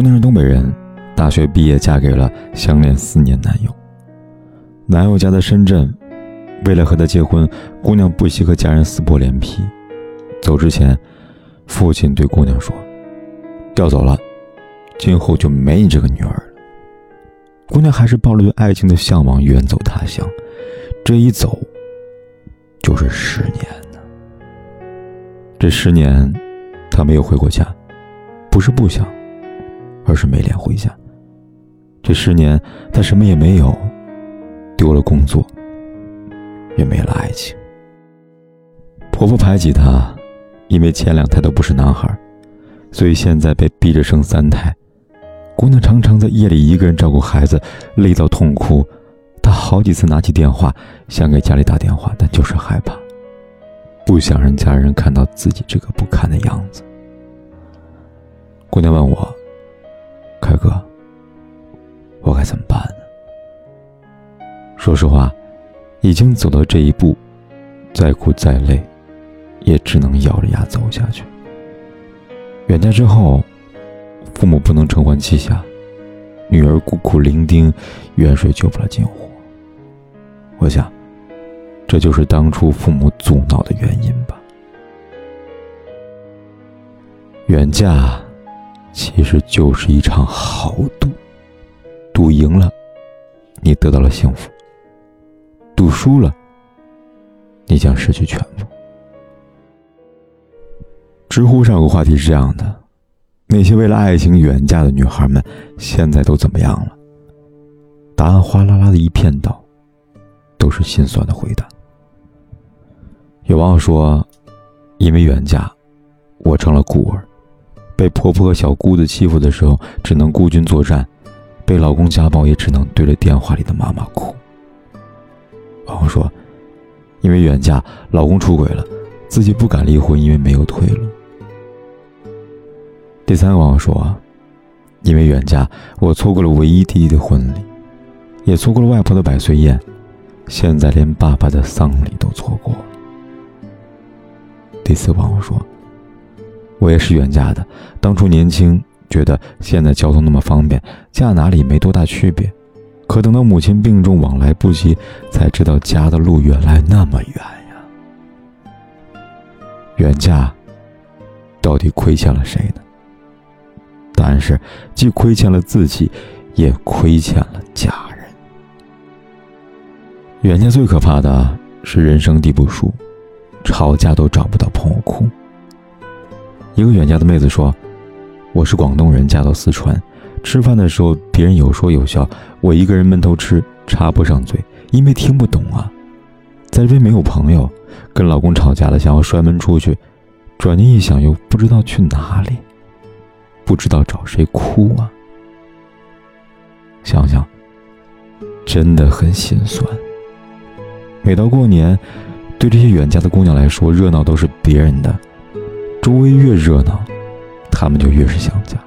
姑娘是东北人，大学毕业嫁给了相恋四年男友。男友家在深圳，为了和他结婚，姑娘不惜和家人撕破脸皮。走之前，父亲对姑娘说：“调走了，今后就没你这个女儿了。”姑娘还是抱着对爱情的向往，远走他乡。这一走，就是十年呢。这十年，她没有回过家，不是不想。而是没脸回家。这十年，她什么也没有，丢了工作，也没了爱情。婆婆排挤她，因为前两胎都不是男孩，所以现在被逼着生三胎。姑娘常常在夜里一个人照顾孩子，累到痛哭。她好几次拿起电话想给家里打电话，但就是害怕，不想让家人看到自己这个不堪的样子。哥，我该怎么办呢？说实话，已经走到这一步，再苦再累，也只能咬着牙走下去。远嫁之后，父母不能承欢膝下，女儿孤苦伶仃，远水救不了近火。我想，这就是当初父母阻挠的原因吧。远嫁。其实就是一场豪赌，赌赢了，你得到了幸福；赌输了，你将失去全部。知乎上有个话题是这样的：那些为了爱情远嫁的女孩们，现在都怎么样了？答案哗啦啦的一片倒，都是心酸的回答。有网友说：“因为远嫁，我成了孤儿。”被婆婆和小姑子欺负的时候，只能孤军作战；被老公家暴，也只能对着电话里的妈妈哭。网友说：“因为远嫁，老公出轨了，自己不敢离婚，因为没有退路。”第三个网友说：“因为远嫁，我错过了唯一弟弟的婚礼，也错过了外婆的百岁宴，现在连爸爸的丧礼都错过了。”第四网友说。我也是远嫁的，当初年轻，觉得现在交通那么方便，嫁哪里没多大区别。可等到母亲病重，往来不及，才知道家的路原来那么远呀。远嫁，到底亏欠了谁呢？答案是，既亏欠了自己，也亏欠了家人。远嫁最可怕的是人生地不熟，吵架都找不到朋友哭。一个远嫁的妹子说：“我是广东人，嫁到四川，吃饭的时候别人有说有笑，我一个人闷头吃，插不上嘴，因为听不懂啊。在这边没有朋友，跟老公吵架了，想要摔门出去，转念一想又不知道去哪里，不知道找谁哭啊。想想，真的很心酸。每到过年，对这些远嫁的姑娘来说，热闹都是别人的。”周围越热闹，他们就越是想家。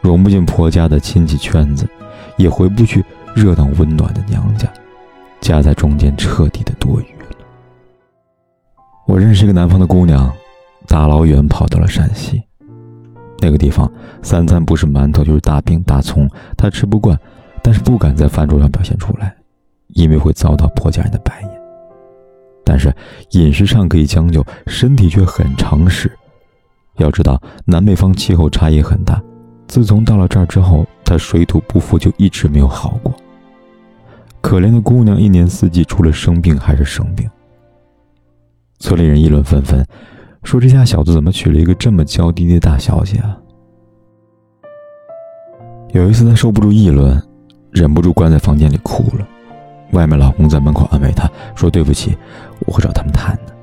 融不进婆家的亲戚圈子，也回不去热闹温暖的娘家，夹在中间彻底的多余了。我认识一个南方的姑娘，大老远跑到了陕西，那个地方三餐不是馒头就是大饼大葱，她吃不惯，但是不敢在饭桌上表现出来，因为会遭到婆家人的白眼。但是饮食上可以将就，身体却很诚实。要知道，南北方气候差异很大。自从到了这儿之后，他水土不服，就一直没有好过。可怜的姑娘，一年四季除了生病还是生病。村里人议论纷纷，说这家小子怎么娶了一个这么娇滴滴的大小姐啊？有一次，他受不住议论，忍不住关在房间里哭了。外面老公在门口安慰她说：“对不起，我会找他们谈的。”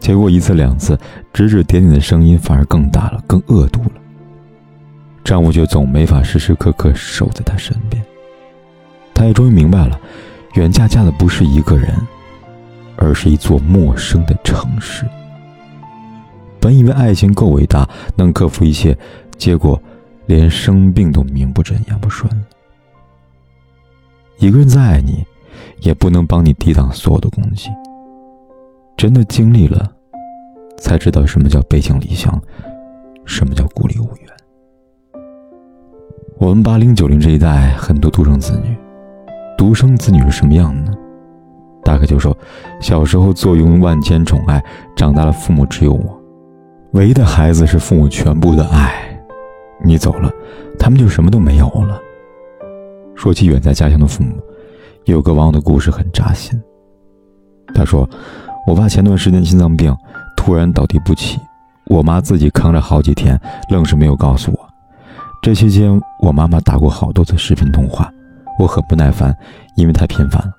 结果一次两次指指点点的声音反而更大了，更恶毒了。丈夫却总没法时时刻刻守在她身边。她也终于明白了，远嫁嫁的不是一个人，而是一座陌生的城市。本以为爱情够伟大，能克服一切，结果连生病都名不正言不顺了。一个人再爱你，也不能帮你抵挡所有的攻击。真的经历了，才知道什么叫背井离乡，什么叫孤立无援。我们八零九零这一代很多独生子女，独生子女是什么样的呢？大概就说，小时候坐拥万千宠爱，长大了父母只有我。唯一的孩子是父母全部的爱，你走了，他们就什么都没有了。说起远在家乡的父母，有个网友的故事很扎心。他说：“我爸前段时间心脏病，突然倒地不起，我妈自己扛着好几天，愣是没有告诉我。这期间，我妈妈打过好多次视频通话，我很不耐烦，因为太频繁了。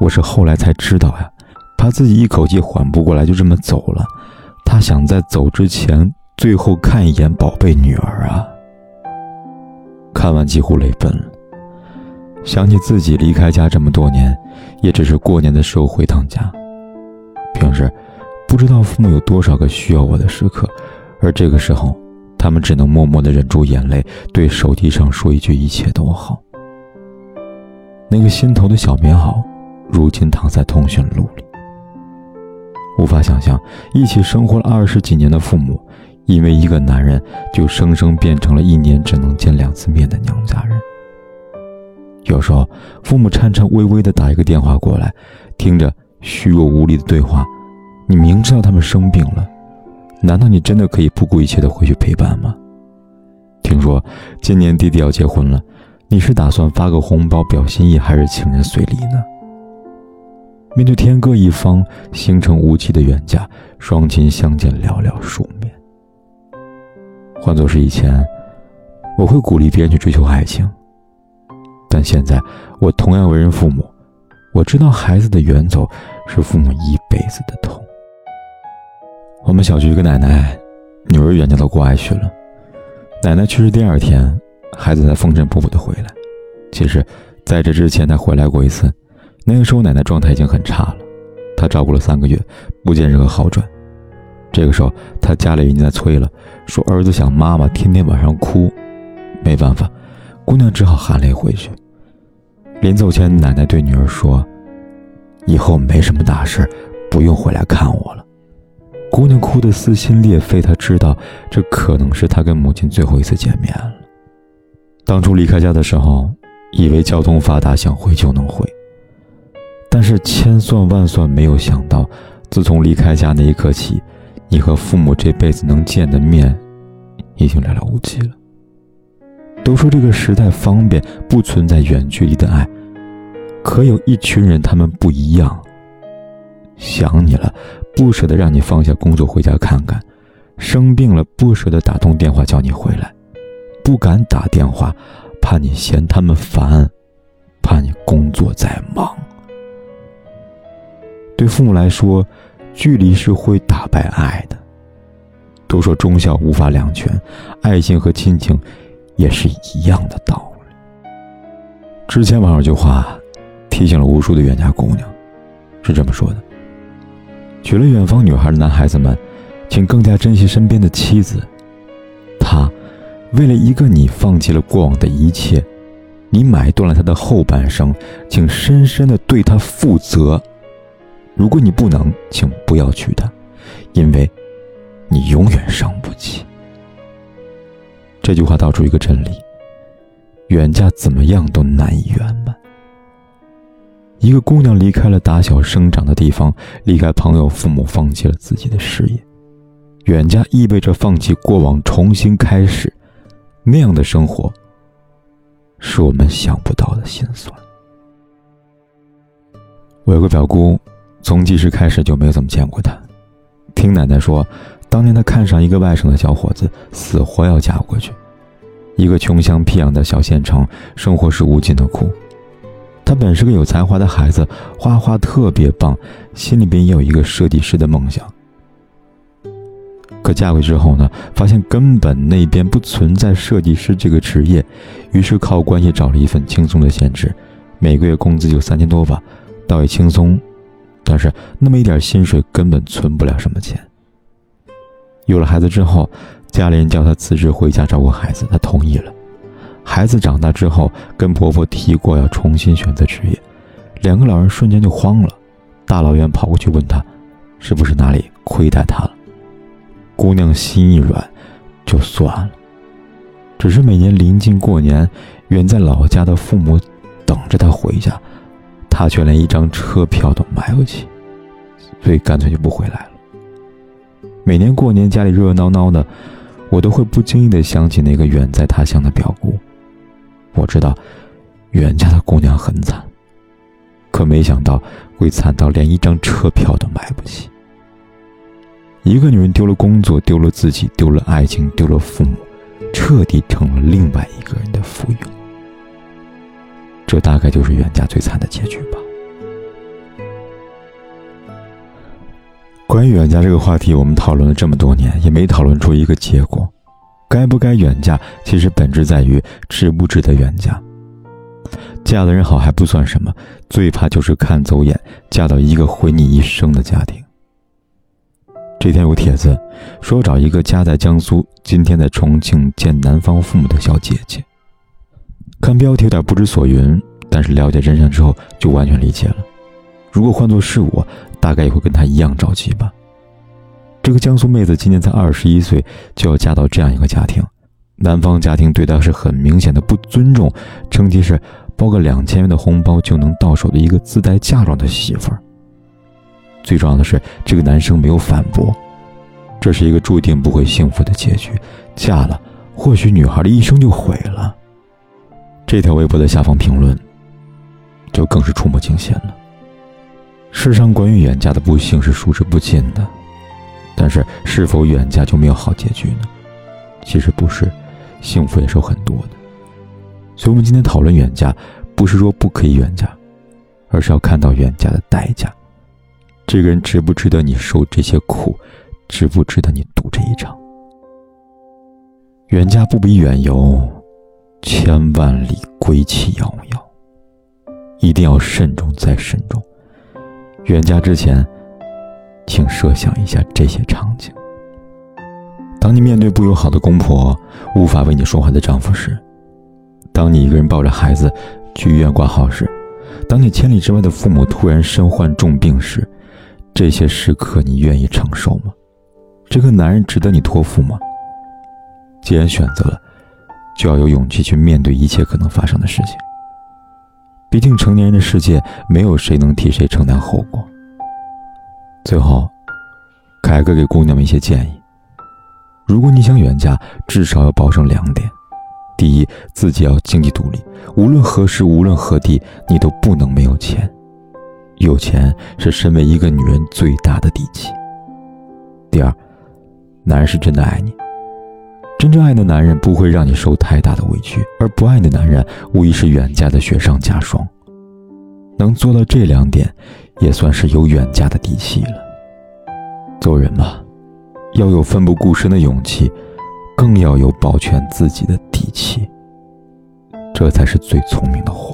我是后来才知道呀，怕自己一口气缓不过来，就这么走了。”他想在走之前最后看一眼宝贝女儿啊！看完几乎泪奔了。想起自己离开家这么多年，也只是过年的时候回趟家。平时不知道父母有多少个需要我的时刻，而这个时候，他们只能默默的忍住眼泪，对手机上说一句“一切都好”。那个心头的小棉袄，如今躺在通讯录里。无法想象，一起生活了二十几年的父母，因为一个男人，就生生变成了一年只能见两次面的娘家人。有时候，父母颤颤巍巍地打一个电话过来，听着虚弱无力的对话，你明知道他们生病了，难道你真的可以不顾一切地回去陪伴吗？听说今年弟弟要结婚了，你是打算发个红包表心意，还是情人随礼呢？面对天各一方、星辰无期的远嫁，双亲相见寥寥数面。换作是以前，我会鼓励别人去追求爱情。但现在，我同样为人父母，我知道孩子的远走是父母一辈子的痛。我们小区一个奶奶，女儿远嫁到国外去了。奶奶去世第二天，孩子才风尘仆仆的回来。其实，在这之前，他回来过一次。那个时候，奶奶状态已经很差了，她照顾了三个月，不见任何好转。这个时候，她家里人在催了，说儿子想妈妈，天天晚上哭。没办法，姑娘只好含泪回去。临走前，奶奶对女儿说：“以后没什么大事，不用回来看我了。”姑娘哭得撕心裂肺，她知道这可能是她跟母亲最后一次见面了。当初离开家的时候，以为交通发达，想回就能回。但是千算万算没有想到，自从离开家那一刻起，你和父母这辈子能见的面，已经寥寥无几了。都说这个时代方便，不存在远距离的爱，可有一群人，他们不一样。想你了，不舍得让你放下工作回家看看；生病了，不舍得打通电话叫你回来，不敢打电话，怕你嫌他们烦，怕你工作再忙。对父母来说，距离是会打败爱的。都说忠孝无法两全，爱情和亲情也是一样的道理。之前网上有句话，提醒了无数的远嫁姑娘，是这么说的：娶了远方女孩的男孩子们，请更加珍惜身边的妻子。他为了一个你，放弃了过往的一切，你买断了他的后半生，请深深的对他负责。如果你不能，请不要娶她，因为，你永远伤不起。这句话道出一个真理：远嫁怎么样都难以圆满。一个姑娘离开了打小生长的地方，离开朋友、父母，放弃了自己的事业。远嫁意味着放弃过往，重新开始，那样的生活，是我们想不到的心酸。我有个表姑。从记事开始就没有怎么见过她。听奶奶说，当年他看上一个外省的小伙子，死活要嫁过去。一个穷乡僻壤的小县城，生活是无尽的苦。他本是个有才华的孩子，画画特别棒，心里边也有一个设计师的梦想。可嫁过去之后呢，发现根本那边不存在设计师这个职业，于是靠关系找了一份轻松的兼职，每个月工资就三千多吧，倒也轻松。但是那么一点薪水根本存不了什么钱。有了孩子之后，家里人叫她辞职回家照顾孩子，她同意了。孩子长大之后，跟婆婆提过要重新选择职业，两个老人瞬间就慌了，大老远跑过去问她，是不是哪里亏待她了？姑娘心一软，就算了。只是每年临近过年，远在老家的父母等着她回家，她却连一张车票都买不起，所以干脆就不回来了。每年过年家里热热闹闹的，我都会不经意的想起那个远在他乡的表姑。我知道，远家的姑娘很惨，可没想到会惨到连一张车票都买不起。一个女人丢了工作，丢了自己，丢了爱情，丢了父母，彻底成了另外一个人的附庸。这大概就是远家最惨的结局吧。关于远嫁这个话题，我们讨论了这么多年，也没讨论出一个结果。该不该远嫁，其实本质在于值不值得远嫁。嫁的人好还不算什么，最怕就是看走眼，嫁到一个毁你一生的家庭。这天有帖子说找一个家在江苏，今天在重庆见男方父母的小姐姐。看标题有点不知所云，但是了解真相之后就完全理解了。如果换作是我，大概也会跟他一样着急吧。这个江苏妹子今年才二十一岁，就要嫁到这样一个家庭，男方家庭对她是很明显的不尊重，称其是包个两千元的红包就能到手的一个自带嫁妆的媳妇儿。最重要的是，这个男生没有反驳，这是一个注定不会幸福的结局。嫁了，或许女孩的一生就毁了。这条微博的下方评论，就更是触目惊心了。世上关于远嫁的不幸是数之不尽的，但是是否远嫁就没有好结局呢？其实不是，幸福也是有很多的。所以，我们今天讨论远嫁，不是说不可以远嫁，而是要看到远嫁的代价。这个人值不值得你受这些苦，值不值得你赌这一场？远嫁不比远游，千万里归期遥遥，一定要慎重再慎重。远嫁之前，请设想一下这些场景：当你面对不友好的公婆、无法为你说话的丈夫时；当你一个人抱着孩子去医院挂号时；当你千里之外的父母突然身患重病时，这些时刻你愿意承受吗？这个男人值得你托付吗？既然选择了，就要有勇气去面对一切可能发生的事情。毕竟，成年人的世界，没有谁能替谁承担后果。最后，凯哥给姑娘们一些建议：如果你想远嫁，至少要保证两点：第一，自己要经济独立，无论何时、无论何地，你都不能没有钱。有钱是身为一个女人最大的底气。第二，男人是真的爱你。真正爱的男人不会让你受太大的委屈，而不爱的男人无疑是远嫁的雪上加霜。能做到这两点，也算是有远嫁的底气了。做人嘛，要有奋不顾身的勇气，更要有保全自己的底气，这才是最聪明的活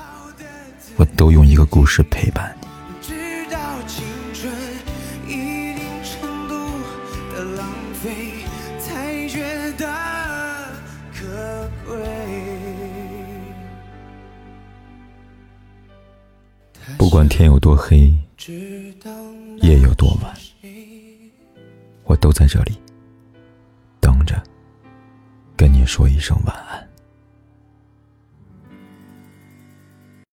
我都用一个故事陪伴你。直到青春一定程度的浪费，才觉得可贵。不管天有多黑，夜有多晚，我都在这里等着，跟你说一声晚安。